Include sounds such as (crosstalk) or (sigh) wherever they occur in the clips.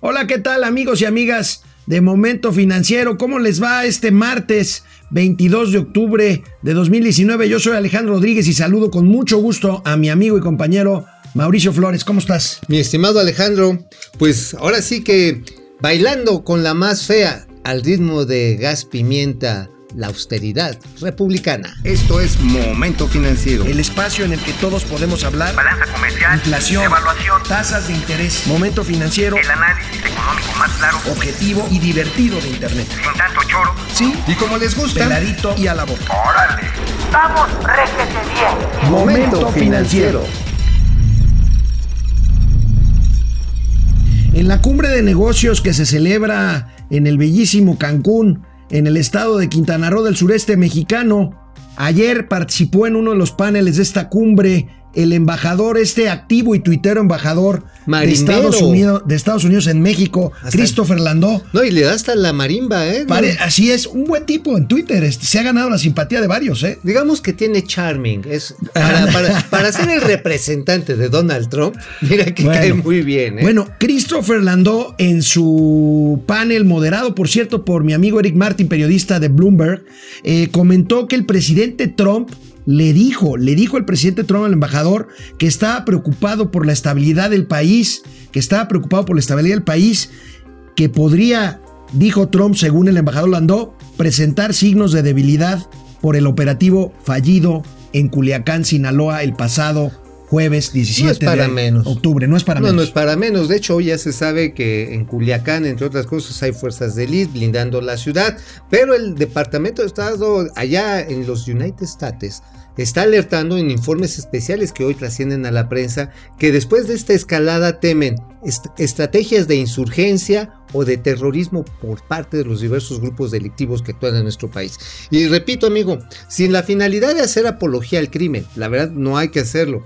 Hola, ¿qué tal amigos y amigas de Momento Financiero? ¿Cómo les va este martes 22 de octubre de 2019? Yo soy Alejandro Rodríguez y saludo con mucho gusto a mi amigo y compañero Mauricio Flores. ¿Cómo estás? Mi estimado Alejandro, pues ahora sí que bailando con la más fea al ritmo de gas pimienta la austeridad republicana. Esto es Momento Financiero. El espacio en el que todos podemos hablar. Balanza comercial. Inflación. Evaluación. Tasas de interés. Momento Financiero. El análisis económico más claro. Objetivo y divertido de Internet. Sin tanto choro. Sí. Y como les gusta. Peladito y a la boca. ¡Órale! ¡Vamos, réjete bien! Momento Financiero. En la cumbre de negocios que se celebra en el bellísimo Cancún, en el estado de Quintana Roo del sureste mexicano. Ayer participó en uno de los paneles de esta cumbre el embajador, este activo y tuitero embajador de Estados, Unidos, de Estados Unidos en México, Christopher Landó. No, y le da hasta la marimba, ¿eh? Pare, así es, un buen tipo en Twitter. Este, se ha ganado la simpatía de varios, ¿eh? Digamos que tiene charming. Es para, para, para ser el representante de Donald Trump, mira que Bueno. cae muy bien, ¿eh? Bueno, Christopher Landó en su panel moderado, por cierto, por mi amigo Eric Martin, periodista de Bloomberg, eh, comentó que el presidente Trump le dijo, le dijo el presidente Trump al embajador que estaba preocupado por la estabilidad del país, que estaba preocupado por la estabilidad del país, que podría, dijo Trump, según el embajador Landó, presentar signos de debilidad por el operativo fallido en Culiacán, Sinaloa, el pasado jueves 17 No es para de menos. octubre. No es para no, menos. no es para menos. De hecho, hoy ya se sabe que en Culiacán, entre otras cosas, hay fuerzas de élite blindando la ciudad. Pero el Departamento de Estado allá en los United States está alertando en informes especiales que hoy trascienden a la prensa que después de esta escalada temen est- estrategias de insurgencia o de terrorismo por parte de los diversos grupos delictivos que actúan en nuestro país. Y repito, amigo, sin la finalidad de hacer apología al crimen, la verdad no hay que hacerlo.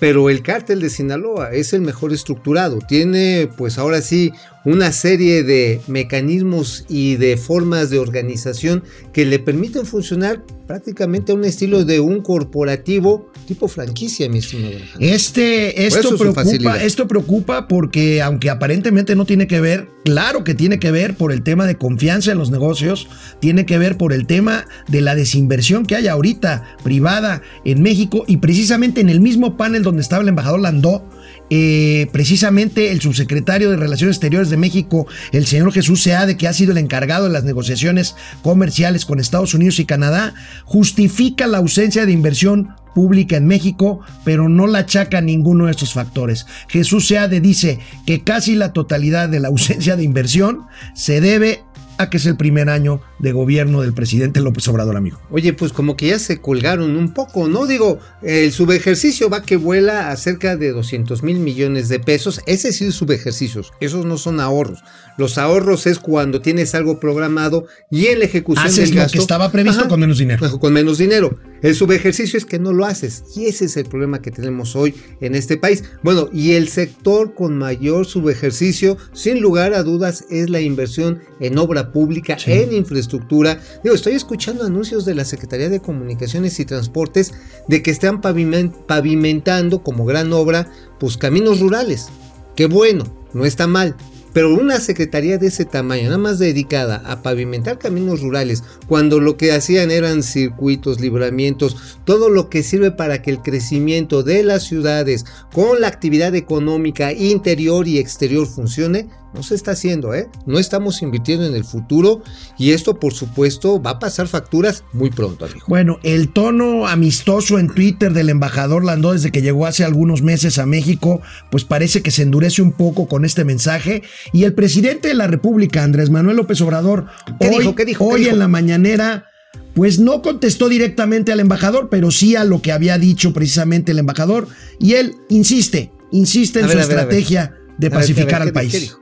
Pero el cártel de Sinaloa es el mejor estructurado. Tiene, pues ahora sí, una serie de mecanismos y de formas de organización que le permiten funcionar prácticamente a un estilo de un corporativo tipo franquicia, mi estimado. Este, esto preocupa, esto preocupa porque aunque aparentemente no tiene que ver, claro que tiene que ver por el tema de confianza en los negocios, tiene que ver por el tema de la desinversión que hay ahorita privada en México y precisamente en el mismo panel donde estaba el embajador Landó, eh, precisamente el subsecretario de Relaciones Exteriores de México, el señor Jesús Seade, que ha sido el encargado de las negociaciones comerciales con Estados Unidos y Canadá, justifica la ausencia de inversión pública en México, pero no la achaca ninguno de estos factores. Jesús Seade dice que casi la totalidad de la ausencia de inversión se debe a que es el primer año de gobierno del presidente López Obrador, amigo. Oye, pues como que ya se colgaron un poco, ¿no? Digo, el subejercicio va que vuela a cerca de 200 mil millones de pesos. Ese sí es subejercicios, esos no son ahorros. Los ahorros es cuando tienes algo programado y en la ejecución Haces del lo gasto, que estaba previsto con menos dinero. Con menos dinero. El subejercicio es que no lo haces y ese es el problema que tenemos hoy en este país. Bueno, y el sector con mayor subejercicio, sin lugar a dudas, es la inversión en obra pública, en infraestructura. Digo, estoy escuchando anuncios de la Secretaría de Comunicaciones y Transportes de que están pavimen- pavimentando como gran obra, pues caminos rurales. Qué bueno, no está mal. Pero una secretaría de ese tamaño, nada más dedicada a pavimentar caminos rurales, cuando lo que hacían eran circuitos, libramientos, todo lo que sirve para que el crecimiento de las ciudades con la actividad económica interior y exterior funcione, no se está haciendo, ¿eh? No estamos invirtiendo en el futuro y esto, por supuesto, va a pasar facturas muy pronto, amigo. Bueno, el tono amistoso en Twitter del embajador Landó desde que llegó hace algunos meses a México, pues parece que se endurece un poco con este mensaje. Y el presidente de la República, Andrés Manuel López Obrador, ¿Qué hoy, dijo? ¿Qué dijo? ¿Qué hoy dijo? en la mañanera, pues no contestó directamente al embajador, pero sí a lo que había dicho precisamente el embajador. Y él insiste, insiste en A su ver, ver. estrategia de pacificar al ¿qué país.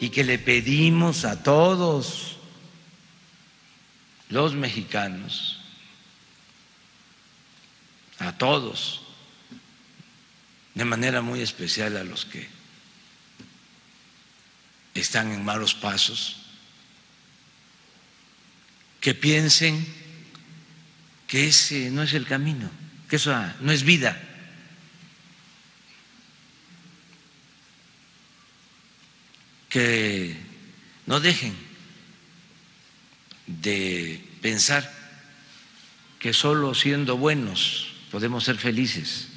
y que le pedimos a todos los mexicanos, a todos, de manera muy especial a los que están en malos pasos, que piensen que ese no es el camino, que eso no es vida. que no dejen de pensar que solo siendo buenos podemos ser felices.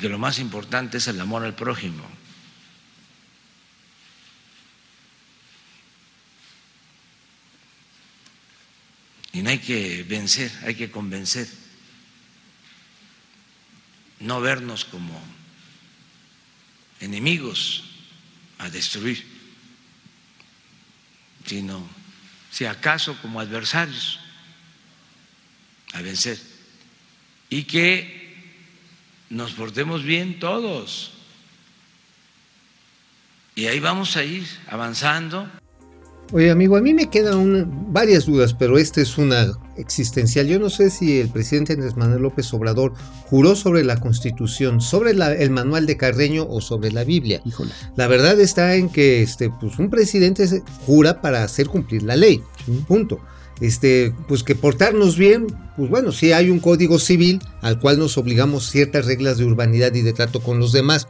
Que lo más importante es el amor al prójimo. Y no hay que vencer, hay que convencer. No vernos como enemigos a destruir, sino si acaso como adversarios a vencer. Y que nos portemos bien todos. Y ahí vamos a ir avanzando. Oye, amigo, a mí me quedan varias dudas, pero esta es una existencial. Yo no sé si el presidente Andrés Manuel López Obrador juró sobre la Constitución, sobre el manual de Carreño o sobre la Biblia. Híjole. La verdad está en que este, pues, un presidente jura para hacer cumplir la ley. Punto. Este, pues que portarnos bien, pues bueno, sí hay un código civil al cual nos obligamos ciertas reglas de urbanidad y de trato con los demás.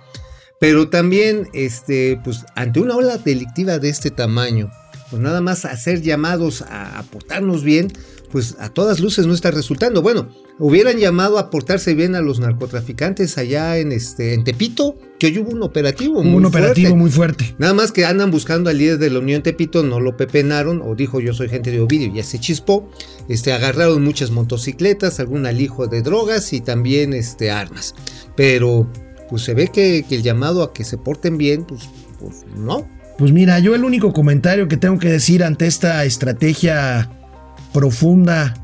Pero también, este, pues ante una ola delictiva de este tamaño, pues nada más hacer llamados a, portarnos bien, pues a todas luces no está resultando. Bueno, hubieran llamado a portarse bien a los narcotraficantes allá en este en Tepito, que hoy hubo un operativo muy un operativo fuerte. muy fuerte. Nada más que andan buscando al líder de la Unión Tepito, no lo pepenaron, o dijo yo soy gente de Ovidio, ya se chispó. Este, agarraron muchas motocicletas, algún alijo de drogas y también este, armas. Pero pues se ve que, que el llamado a que se porten bien, pues, pues no, pues mira, yo el único comentario que tengo que decir ante esta estrategia profunda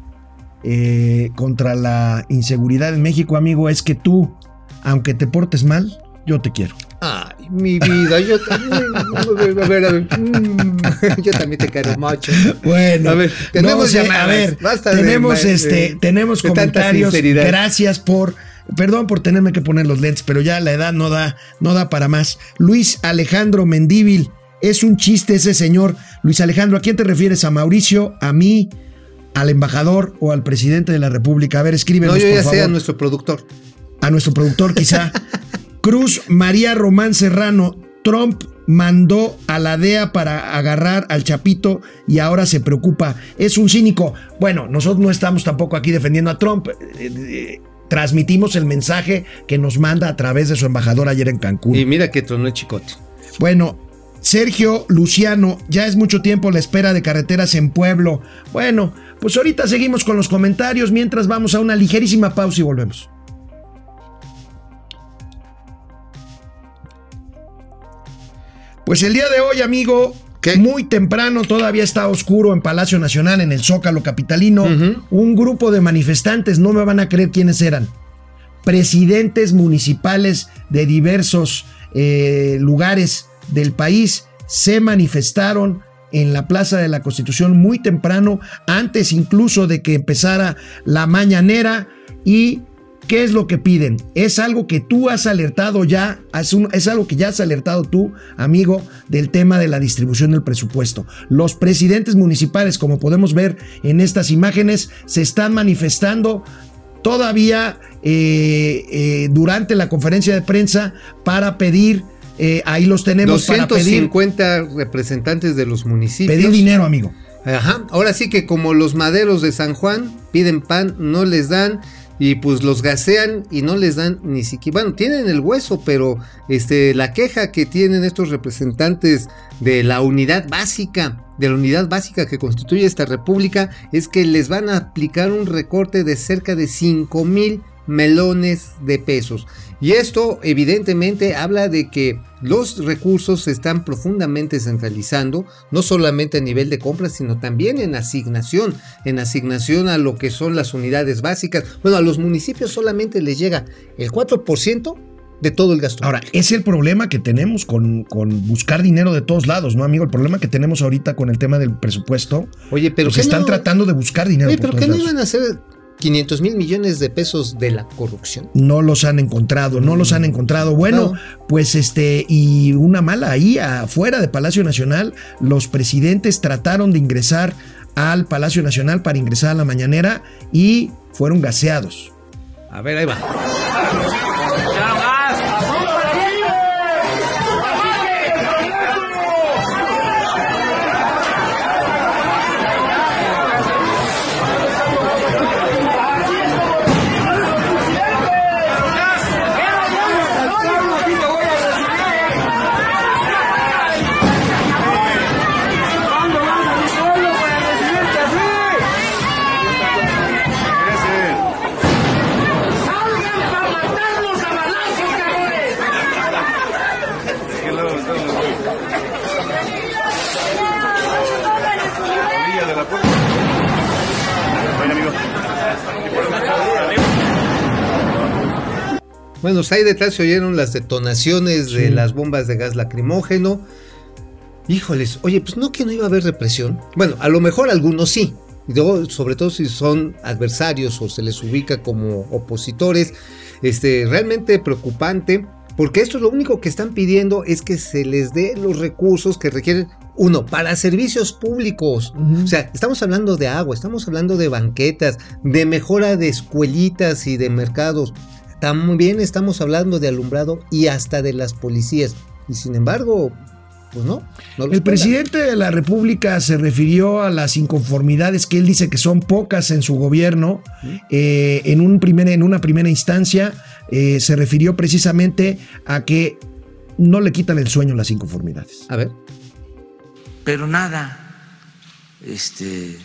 eh, contra la inseguridad en México, amigo, es que tú, aunque te portes mal, yo te quiero. Ay, mi vida, yo también. (laughs) A ver, a ver. mm, Yo también te quiero mucho. Bueno, A ver, tenemos no sé, a llamadas. ver, Basta tenemos de- este, de- tenemos de comentarios. Gracias por, perdón por tenerme que poner los lentes, pero ya la edad no da, no da para más. Luis Alejandro Mendíbil, es un chiste ese señor. Luis Alejandro, ¿a quién te refieres? ¿A Mauricio? ¿A mí? ¿Al embajador o al presidente de la República? A ver, escríbenos, No, yo por ya sé favor a nuestro productor. a nuestro productor quizá. (laughs) Cruz María Román Serrano, Trump mandó a la DEA para agarrar al Chapito y ahora se preocupa. Es un cínico. Bueno, nosotros no estamos tampoco aquí defendiendo a Trump. Eh, eh, transmitimos el mensaje que nos manda a través de su embajador ayer en Cancún. Y mira que tronó el chicote. Bueno, Sergio Luciano, ya es mucho tiempo la espera de carreteras en Pueblo. Bueno, pues ahorita seguimos con los comentarios mientras vamos a una ligerísima pausa y volvemos. Pues el día de hoy, amigo, ¿Qué? muy temprano, todavía está oscuro en Palacio Nacional, en el Zócalo Capitalino, un grupo de manifestantes, no me van a creer quiénes eran, presidentes municipales de diversos eh, lugares del país se manifestaron en la Plaza de la Constitución muy temprano, antes incluso de que empezara la mañanera y ¿Qué es lo que piden? Es algo que tú has alertado ya, es, algo que ya has alertado tú, amigo, del tema de la distribución del presupuesto. Los presidentes municipales, como podemos ver en estas imágenes, se están manifestando todavía eh, eh, durante la conferencia de prensa para pedir, eh, ahí los tenemos, para pedir, 250 representantes de los municipios. pedir dinero, amigo. Ajá, ahora sí que como los maderos de San Juan piden pan, no les dan y pues los gasean y no les dan ni siquiera, bueno, tienen el hueso, pero este la queja que tienen estos representantes de la unidad básica, de la unidad básica que constituye esta república es que les van a aplicar un recorte de cerca de 5 mil melones de pesos. Y esto evidentemente habla de que los recursos se están profundamente centralizando, no solamente a nivel de compra, sino también en asignación, en asignación a lo que son las unidades básicas. Bueno, a los municipios solamente les llega el 4% de todo el gasto. Ahora, es el problema que tenemos con, con buscar dinero de todos lados, ¿no, amigo? El problema que tenemos ahorita con el tema del presupuesto. oye, pero pues ¿qué están no- tratando de buscar dinero. Oye, pero todos ¿qué no iban a hacer 500 mil millones de pesos de la corrupción? no los han encontrado, no los han encontrado. Bueno, pues este, y una mala ahí afuera de Palacio Nacional, los presidentes trataron de ingresar al Palacio Nacional para ingresar a la mañanera y fueron gaseados. A ver, ahí va. Bueno, pues ahí detrás se oyeron las detonaciones de las bombas de gas lacrimógeno. Híjoles, oye, pues no que no iba a haber represión. Bueno, a lo mejor algunos sí. Y luego, sobre todo si son adversarios o se les ubica como opositores. Este, realmente preocupante. Porque esto es lo único que están pidiendo es que se les dé los recursos que requieren, uno, para servicios públicos. O sea, estamos hablando de agua, estamos hablando de banquetas, de mejora de escuelitas y de mercados. También estamos hablando de alumbrado y hasta de las policías. Y sin embargo, pues no. El presidente de la República se refirió a las inconformidades que él dice que son pocas en su gobierno. Eh, en, un primer, en una primera instancia eh, se refirió precisamente a que no le quitan el sueño las inconformidades. A ver. pero nada este,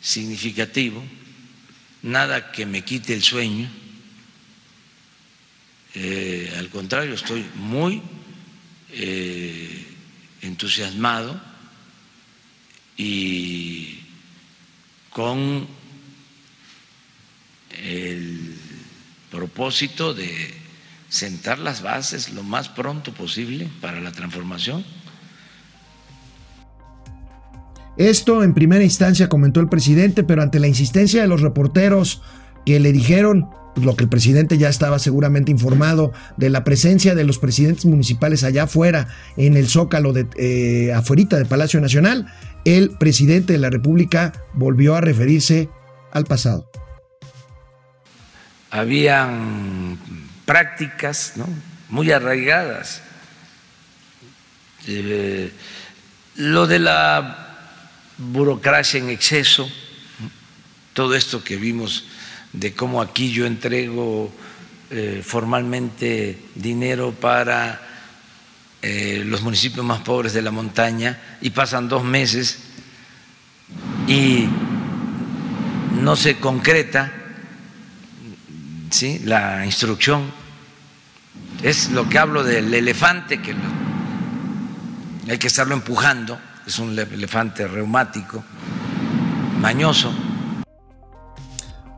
significativo, nada que me quite el sueño. Eh, al contrario, estoy muy eh, entusiasmado y con el propósito de sentar las bases lo más pronto posible para la transformación. Esto en primera instancia comentó el presidente, pero ante la insistencia de los reporteros que le dijeron pues, lo que el presidente ya estaba seguramente informado de la presencia de los presidentes municipales allá afuera en el zócalo de eh, afuerita de Palacio Nacional, el presidente de la República volvió a referirse al pasado. habían prácticas muy arraigadas. Eh, lo de la burocracia en exceso, todo esto que vimos de cómo aquí yo entrego eh, formalmente dinero para eh, los municipios más pobres de la montaña y pasan dos meses y no se concreta ¿sí? la instrucción. Es lo que hablo del elefante, que hay que estarlo empujando, es un le- elefante reumático, mañoso.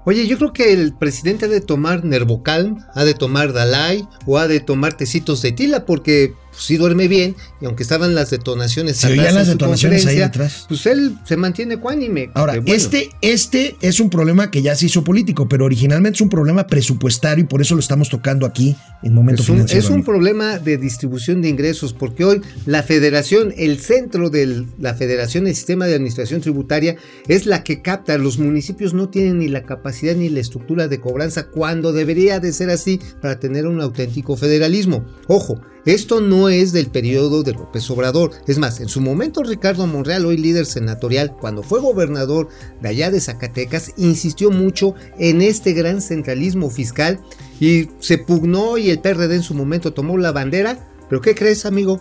Oye, yo creo que el presidente ha de tomar Nervocalm, ha de tomar Dalai o ha de tomar tecitos de tila porque pues, sí duerme bien y aunque estaban las detonaciones Se atrás en las su detonaciones ahí detrás. Pues él se mantiene cuánime. Ahora, bueno, este, este es un problema que ya se hizo político, pero originalmente es un problema presupuestario y por eso lo estamos tocando aquí en Momento Es un, Financiero. es un problema de distribución de ingresos, porque hoy la federación, el centro de la federación, el sistema de administración tributaria, es la que capta. Los municipios no tienen ni la capacidad ni la estructura de cobranza cuando debería de ser así para tener un auténtico federalismo. Ojo, esto no es del periodo de López Obrador. Es más, en su momento Ricardo Monreal, hoy líder senatorial, cuando fue gobernador de allá de Zacatecas, insistió mucho en este gran centralismo fiscal y se pugnó y el PRD en su momento tomó la bandera. Pero ¿qué crees, amigo?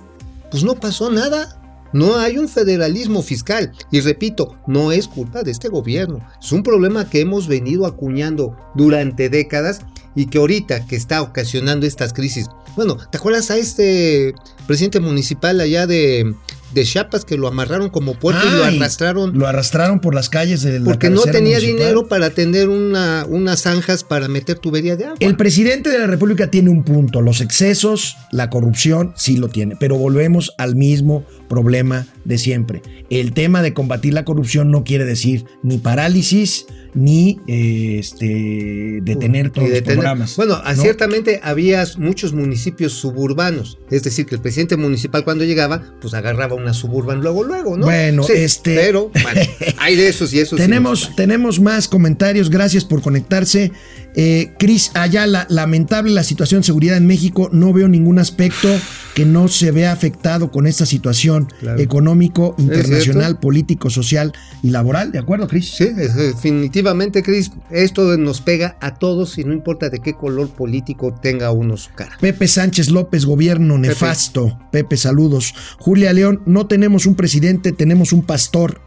Pues no pasó nada. No hay un federalismo fiscal. Y repito, no es culpa de este gobierno. Es un problema que hemos venido acuñando durante décadas y que ahorita que está ocasionando estas crisis. Bueno, ¿te acuerdas a este presidente municipal allá de, de Chiapas que lo amarraron como puerco y lo arrastraron? Lo arrastraron por las calles de la porque no tenía municipal. dinero para atender una, unas zanjas para meter tubería de agua. El presidente de la República tiene un punto. Los excesos, la corrupción, sí lo tiene. Pero volvemos al mismo problema de siempre. El tema de combatir la corrupción no quiere decir ni parálisis ni eh, este, detener todos los programas. Bueno, ¿no? ciertamente había muchos municipios suburbanos. Es decir, que el presidente municipal cuando llegaba, pues agarraba una suburban luego, luego, ¿no? Bueno, este- Pero, bueno, hay de esos y esos. (laughs) Tenemos, tenemos más comentarios, gracias por conectarse. Eh, Cris Ayala, lamentable la situación de seguridad en México, no veo ningún aspecto que no se vea afectado con esta situación Claro. económico, internacional, político, social y laboral, ¿de acuerdo, Cris? Sí, es- definitivamente, Cris, esto nos pega a todos y no importa de qué color político tenga uno su cara. Pepe Sánchez López, gobierno nefasto. Pepe, saludos. Julia León, no tenemos un presidente, tenemos un pastor.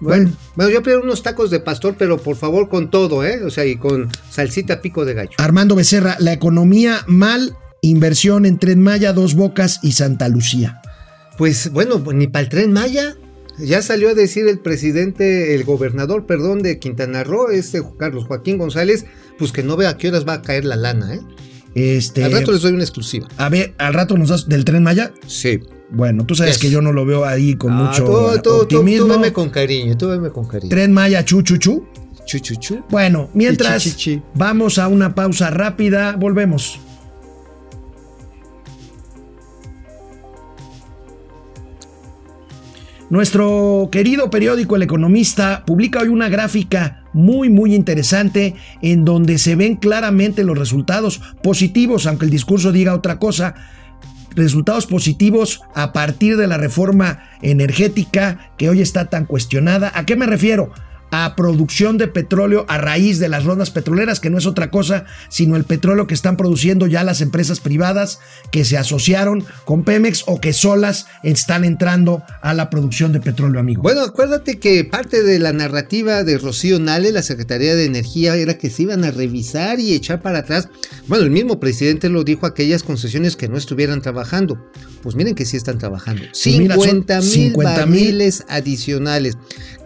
Bueno, bueno, yo pido unos tacos de pastor, pero por favor con todo, ¿eh? O sea, y con salsita pico de gallo. Armando Becerra, la economía mal, inversión en Tren Maya, Dos Bocas y Santa Lucía. Pues bueno, pues, ni para el tren Maya. Ya salió a decir el presidente, el gobernador, perdón, de Quintana Roo, este Carlos Joaquín González, pues que no vea a qué horas va a caer la lana, ¿eh? Este, Al rato les doy una exclusiva. A ver, al rato nos das del tren Maya. Sí. Bueno, tú sabes Yes. que yo no lo veo ahí con Ah, mucho tú, tú, tú, optimismo. tú veme con cariño, tú veme con cariño. Tren Maya, chu, chu, chu. Chu, chu, chu. Bueno, mientras Chi, chi, chi. vamos a una pausa rápida, volvemos. Nuestro querido periódico El Economista publica hoy una gráfica muy muy interesante en donde se ven claramente los resultados positivos, aunque el discurso diga otra cosa, resultados positivos a partir de la reforma energética que hoy está tan cuestionada. ¿A qué me refiero? A producción de petróleo a raíz de las rondas petroleras, que no es otra cosa sino el petróleo que están produciendo ya las empresas privadas que se asociaron con Pemex o que solas están entrando a la producción de petróleo, amigo. Bueno, acuérdate que parte de la narrativa de Rocío Nale, la Secretaría de Energía, era que se iban a revisar y echar para atrás. Bueno, el mismo presidente lo dijo, aquellas concesiones que no estuvieran trabajando. Pues miren que sí están trabajando. Pues mira, son 50 mil 50,000. barriles adicionales.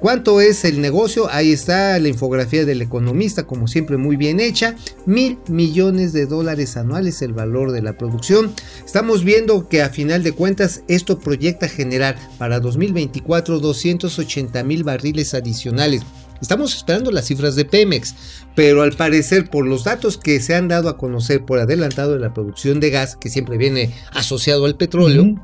¿Cuánto es el negocio? Ahí está la infografía del economista, como siempre muy bien hecha. Mil millones de dólares anuales el valor de la producción. Estamos viendo que a final de cuentas esto proyecta generar para 2024 280 mil barriles adicionales. Estamos esperando las cifras de Pemex, pero al parecer por los datos que se han dado a conocer por adelantado de la producción de gas, que siempre viene asociado al petróleo.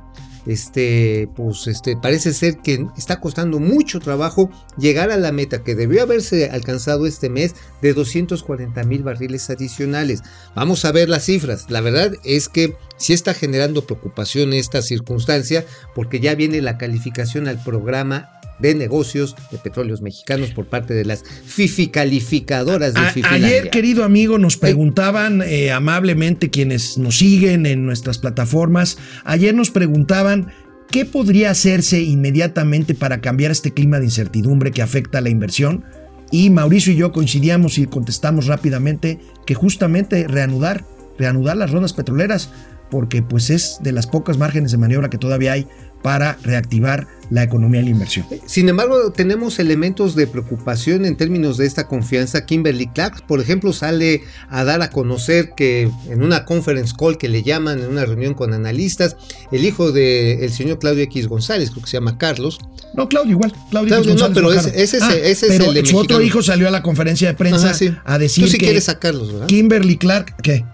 Este, pues este, parece ser que está costando mucho trabajo llegar a la meta que debió haberse alcanzado este mes de 240 mil barriles adicionales. Vamos a ver las cifras. La verdad es que sí está generando preocupación esta circunstancia porque ya viene la calificación al programa de negocios de petróleos mexicanos por parte de las FIFI calificadoras de Fifilandia. ayer, querido amigo, nos preguntaban eh, amablemente quienes nos siguen en nuestras plataformas, ayer nos preguntaban qué podría hacerse inmediatamente para cambiar este clima de incertidumbre que afecta a la inversión. Y Mauricio y yo coincidíamos y contestamos rápidamente que justamente reanudar, reanudar las rondas petroleras, porque pues es de las pocas márgenes de maniobra que todavía hay para reactivar la economía y la inversión. Sin embargo, tenemos elementos de preocupación en términos de esta confianza. Kimberly Clark, por ejemplo, sale a dar a conocer que en una conference call que le llaman, en una reunión con analistas, el hijo del señor Claudio X González, creo que se llama Carlos, No, Claudio igual. Claudio, Claudio, González no, pero ese- ese es- Ah, ese es pero el de su otro hijo salió a la conferencia de prensa Ajá, sí. a decir tú sí que quieres sacarlos, ¿verdad? Kimberly Clark, ¿qué?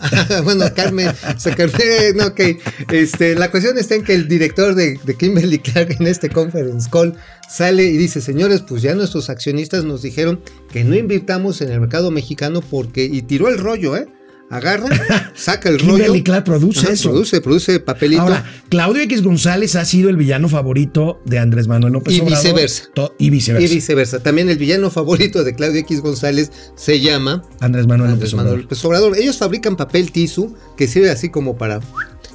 (laughs) bueno, Carmen. Este, la cuestión está en que el director de, de Kimberly Clark en este conference call sale y dice, señores, pues ya nuestros accionistas nos dijeron que no invirtamos en el mercado mexicano porque, y tiró el rollo, ¿eh? Agarra, (laughs) saca el rollo. Kimberly Clark produce Ajá, eso. Produce, produce papelito. Ahora, Claudio X González ha sido el villano favorito de Andrés Manuel López Y Obrador. viceversa. Y viceversa. y viceversa. También el villano favorito de Claudio X González se llama Andrés Manuel Andrés López Manuel Obrador. López Obrador. Ellos fabrican papel tisu que sirve así como para,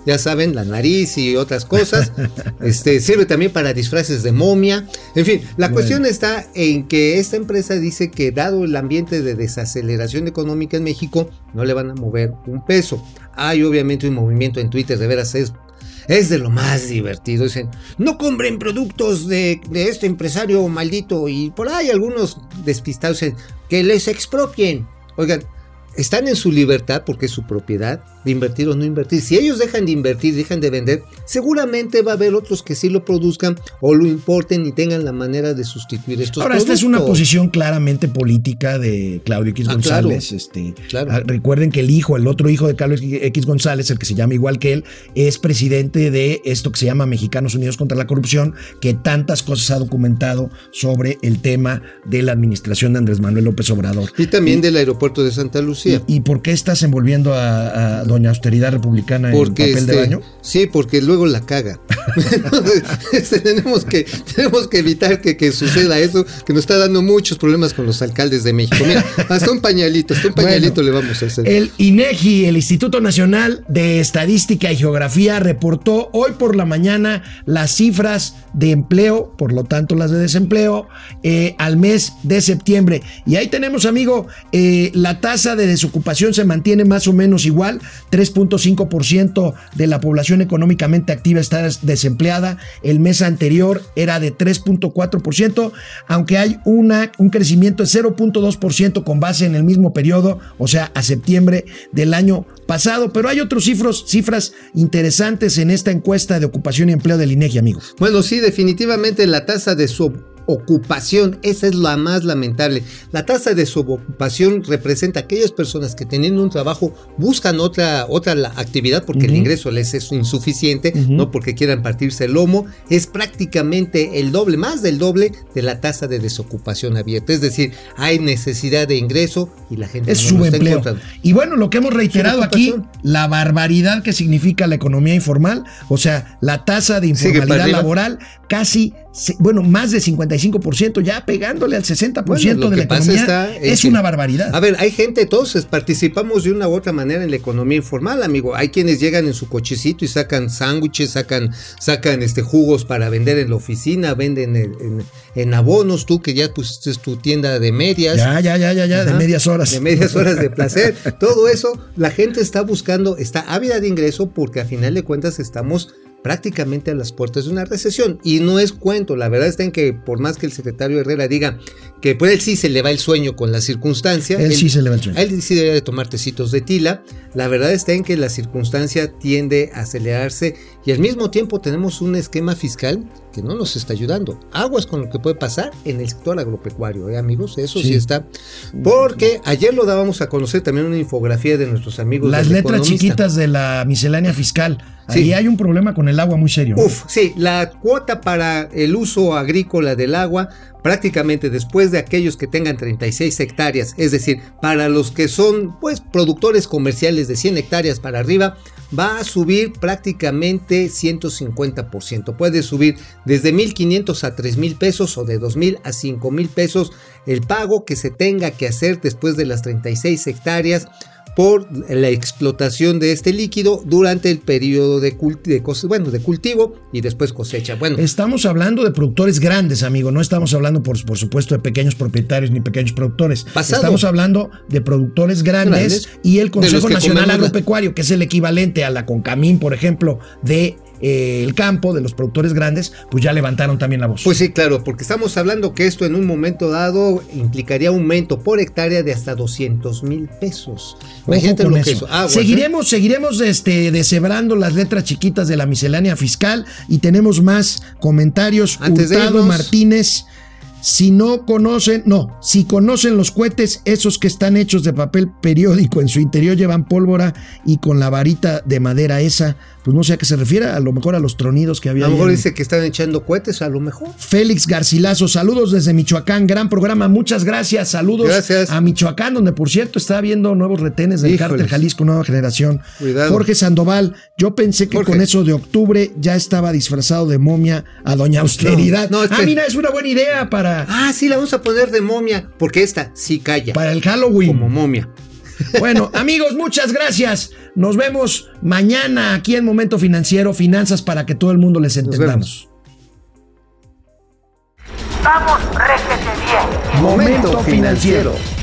ya saben, la nariz y otras cosas. (laughs) este sirve también para disfraces de momia. En fin, la Bueno. cuestión está en que esta empresa dice que dado el ambiente de desaceleración económica en México, no le van a mover un peso. Hay obviamente un movimiento en Twitter, de veras es es de lo más divertido. Dicen, no compren productos de, de este empresario maldito. Y por ahí algunos despistados dicen, que les expropien. Oigan, están en su libertad, porque es su propiedad, de invertir o no invertir. Si ellos dejan de invertir, dejan de vender, seguramente va a haber otros que sí lo produzcan o lo importen y tengan la manera de sustituir estos Ahora, esta es una posición claramente política de Claudio X Ah, González. claro. Este, Claro. ah, Recuerden que el hijo, el otro hijo de Claudio X González, el que se llama igual que él, es presidente de esto que se llama Mexicanos Unidos contra la Corrupción, que tantas cosas ha documentado sobre el tema de la administración de Andrés Manuel López Obrador. Y también del aeropuerto de Santa Lucía. ¿Y, y por qué estás envolviendo a, a doña austeridad republicana Porque en papel de este, baño? sí, porque luego la caga. (laughs) Entonces, este, tenemos que tenemos que evitar que, que suceda eso, que nos está dando muchos problemas con los alcaldes de México. Mira, hasta un pañalito, hasta un pañalito le vamos a hacer. El INEGI, el Instituto Nacional de Estadística y Geografía, reportó hoy por la mañana las cifras de empleo, por lo tanto las de desempleo, eh, al mes de septiembre. Y ahí tenemos, amigo, eh, la tasa de desocupación se mantiene más o menos igual, 3.5% de la población económicamente activa está desempleada, el mes anterior era de 3.4%, aunque hay una, un crecimiento de 0.2% con base en el mismo periodo, o sea, a septiembre del año pasado, pero hay otros cifros, cifras interesantes en esta encuesta de ocupación y empleo del INEGI, amigos. Bueno, sí, definitivamente la tasa de su ocupación, esa es la más lamentable. La tasa de subocupación representa a aquellas personas que teniendo un trabajo buscan otra, otra actividad porque el ingreso les es insuficiente, no porque quieran partirse el lomo, es prácticamente el doble, más del doble de la tasa de desocupación abierta. Es decir, hay necesidad de ingreso y la gente es no está subempleo. encontrando. Y bueno, lo que hemos reiterado aquí, la barbaridad que significa la economía informal, o sea, la tasa de informalidad laboral casi, bueno, más de 55%, ya pegándole al 60% Bueno, de la economía, está es que- una barbaridad. A ver, hay gente, todos participamos de una u otra manera en la economía informal, amigo. Hay quienes llegan en su cochecito y sacan sándwiches, sacan, sacan este jugos para vender en la oficina, venden en, en- en abonos, tú que ya pusiste tu tienda de medias. ya, ya, ya, ya, ya, de medias horas. De medias horas de placer. Todo eso, la gente está buscando, está ávida de ingreso porque a final de cuentas estamos prácticamente a las puertas de una recesión. Y no es cuento, la verdad está en que por más que el secretario Herrera diga que por él sí se le va el sueño con la circunstancia, Él sí se le va el sueño. él sí debería de tomar tecitos de tila. La verdad está en que la circunstancia tiende a acelerarse y al mismo tiempo tenemos un esquema fiscal que no nos está ayudando. Aguas con lo que puede pasar en el sector agropecuario, ¿eh, amigos? Eso sí. Sí. está. Porque ayer lo dábamos a conocer también una infografía de nuestros amigos. Las letras Economista. chiquitas de la miscelánea fiscal. Ahí Sí. hay un problema con el agua muy serio. ¿no? Uf, sí, la cuota para el uso agrícola del agua, prácticamente después de aquellos que tengan 36 hectáreas, es decir, para los que son pues productores comerciales de 100 hectáreas para arriba, va a subir prácticamente 150%. Puede subir desde 1.500 a 3.000 pesos o de 2.000 a 5.000 pesos el pago que se tenga que hacer después de las 36 hectáreas por la explotación de este líquido durante el periodo de, culti- de bueno, de cultivo y después cosecha. Bueno, Estamos hablando de productores grandes, amigo. No estamos hablando, por, por supuesto, de pequeños propietarios ni pequeños productores. Pasado. Estamos hablando de productores grandes, Grandes. y el Consejo Nacional Agropecuario, que es el equivalente a la Concamín, por ejemplo, de eh, el campo, de los productores grandes, pues ya levantaron también la voz. Pues sí, claro, porque estamos hablando que esto en un momento dado implicaría aumento por hectárea de hasta 200 mil pesos. Imagínate lo que eso. ¿eh? seguiremos, seguiremos este, deshebrando las letras chiquitas de la miscelánea fiscal y tenemos más comentarios. Antes de Hurtado irnos- Martínez. Si no conocen, no, si conocen los cohetes, esos que están hechos de papel periódico, en su interior llevan pólvora y con la varita de madera esa, pues no sé a qué se refiere, a lo mejor a los tronidos que A había. lo ahí mejor en- dice que están echando cohetes, a lo mejor. Félix Garcilaso, saludos desde Michoacán, gran programa, muchas gracias, saludos Gracias. a Michoacán, donde por cierto está habiendo nuevos retenes del Híjoles. cártel Jalisco Nueva Generación. Cuidado. Jorge Sandoval, yo pensé que Jorge. con eso de octubre ya estaba disfrazado de momia a Doña Austeridad. No, no, es ah, mira, es una buena idea para, Ah, sí, la vamos a poner de momia, porque esta sí calla, para el Halloween. como momia. Bueno, (laughs) amigos, muchas gracias. Nos vemos mañana aquí en Momento Financiero, Finanzas para que todo el mundo les entendamos. Vamos, réjete bien. Momento financiero.